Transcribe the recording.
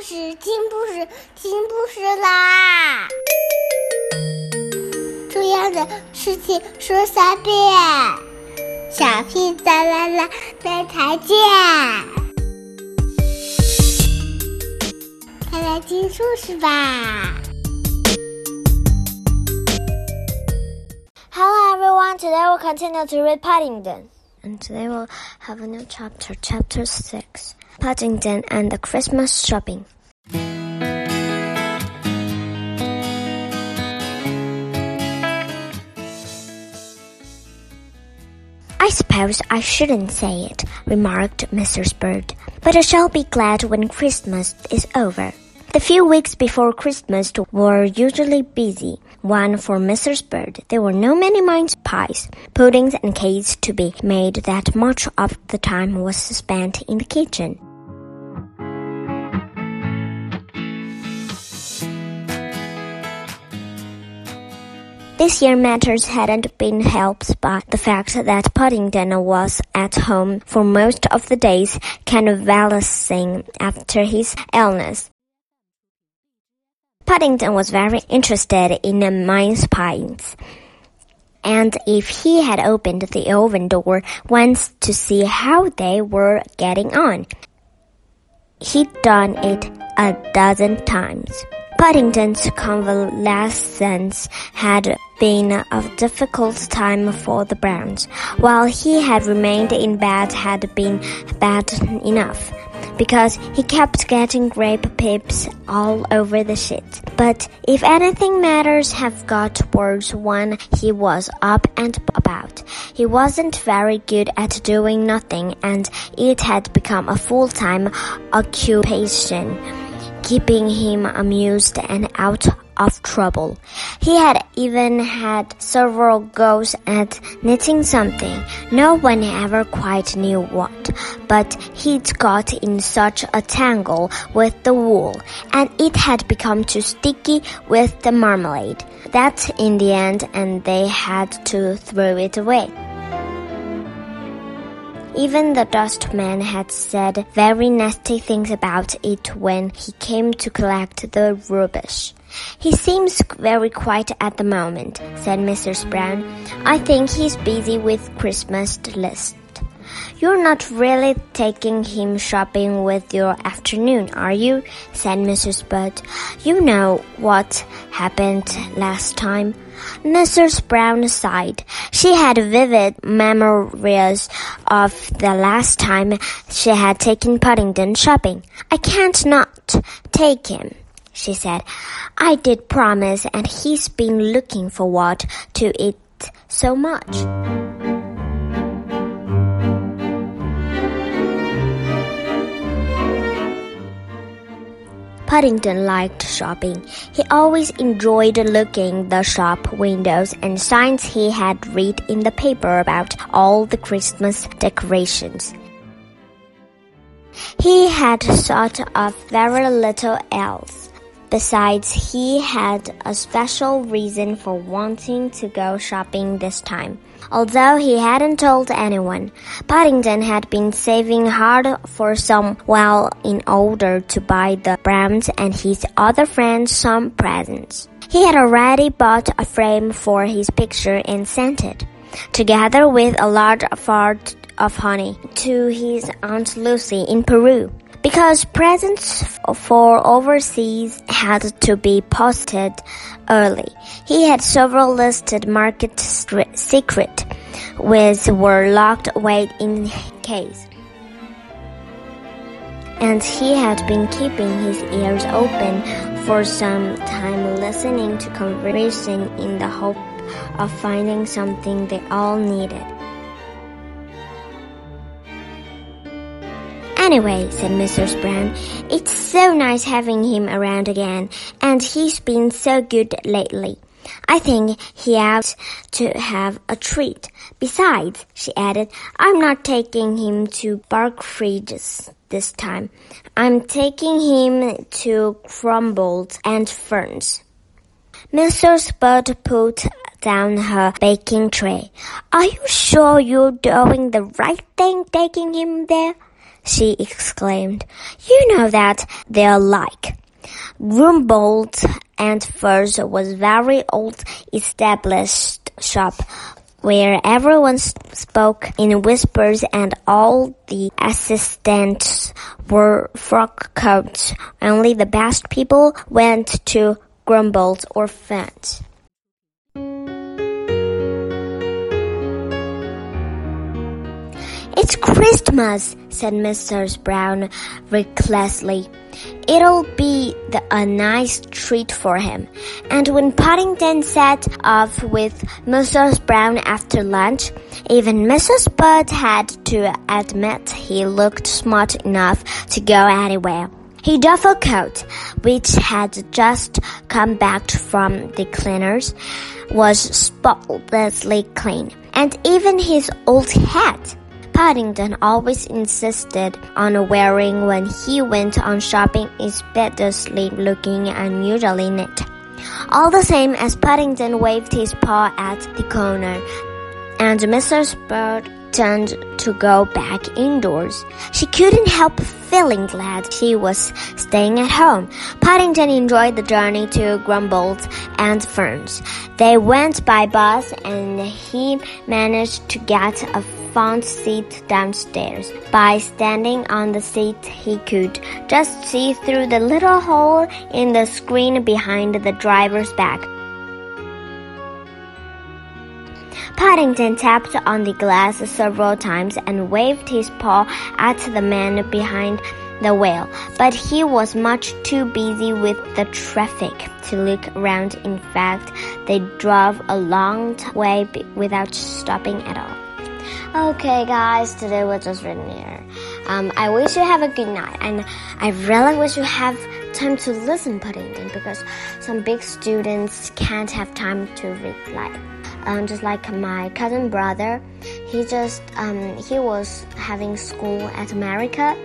事，听故事，听故事啦！重要的事情说三遍，小屁哒啦啦，明天见！快来听故事吧！Hello everyone, today we'll continue to read Paddington. And today we'll have a new chapter, chapter 6. Paddington and the Christmas shopping. I suppose I shouldn't say it, remarked Mrs. Bird, but I shall be glad when Christmas is over. The few weeks before Christmas were usually busy. One for Mrs. Bird. There were no many mince pies, puddings, and cakes to be made that much of the time was spent in the kitchen. This year matters hadn't been helped by the fact that Paddington was at home for most of the days convalescing after his illness. Paddington was very interested in the mince pies. And if he had opened the oven door once to see how they were getting on, he'd done it a dozen times. Paddington's convalescence had been a difficult time for the Browns. While he had remained in bed had been bad enough because he kept getting grape pips all over the sheet. But if anything matters have got worse when he was up and about. He wasn't very good at doing nothing and it had become a full-time occupation keeping him amused and out of trouble. He had even had several goes at knitting something. No one ever quite knew what, but he'd got in such a tangle with the wool, and it had become too sticky with the marmalade, that in the end and they had to throw it away. Even the dustman had said very nasty things about it when he came to collect the rubbish. He seems very quiet at the moment, said Mrs. Brown. I think he's busy with Christmas list. You're not really taking him shopping with your afternoon, are you? said Mrs. Bird. You know what happened last time. Mrs. Brown sighed. She had vivid memories of the last time she had taken Paddington shopping. I can't not take him, she said. I did promise, and he's been looking forward to it so much. Paddington liked shopping. He always enjoyed looking the shop windows and signs he had read in the paper about all the Christmas decorations. He had thought of very little else. Besides, he had a special reason for wanting to go shopping this time. Although he hadn't told anyone, Paddington had been saving hard for some while in order to buy the Browns and his other friends some presents. He had already bought a frame for his picture and sent it, together with a large fart of honey, to his Aunt Lucy in Peru because presents for overseas had to be posted early. He had several listed market secret, which were locked away in case. And he had been keeping his ears open for some time listening to conversation in the hope of finding something they all needed. Anyway, said Mrs. Brown, it's so nice having him around again, and he's been so good lately. I think he ought to have a treat. Besides, she added, I'm not taking him to Barkridges this time. I'm taking him to Crumbles and Ferns. Mrs. Bird put down her baking tray. Are you sure you're doing the right thing taking him there? She exclaimed. You know that they're like. Crumbold and Furs was very old established shop where everyone spoke in whispers and all the assistants wore frock coats. Only the best people went to Crumbold or Fence. It's Christmas, said Mrs. Brown recklessly. It'll be the, a nice treat for him. And when Paddington set off with Mrs. Brown after lunch, even Mrs. Bird had to admit he looked smart enough to go anywhere. His duffel coat, which had just come back from the cleaners, was spotlessly clean, and even his old hat Paddington always insisted on wearing when he went on shopping especially looking and unusually neat. All the same as Paddington waved his paw at the corner, and Mrs. Bird turned to go back indoors. She couldn't help feeling glad she was staying at home. Paddington enjoyed the journey to Crumbold and Ferns. They went by bus and he managed to get a found seat downstairs. By standing on the seat, he could just see through the little hole in the screen behind the driver's back. Paddington tapped on the glass several times and waved his paw at the man behind the wheel, but he was much too busy with the traffic to look around. In fact, they drove a long way without stopping at all. Okay, guys, today we're just reading here. Um, I wish you have a good night, and I really wish you have time to listen Paddington because some big students can't have time to read like. Um, just like my cousin brother, he just um, he was having school at America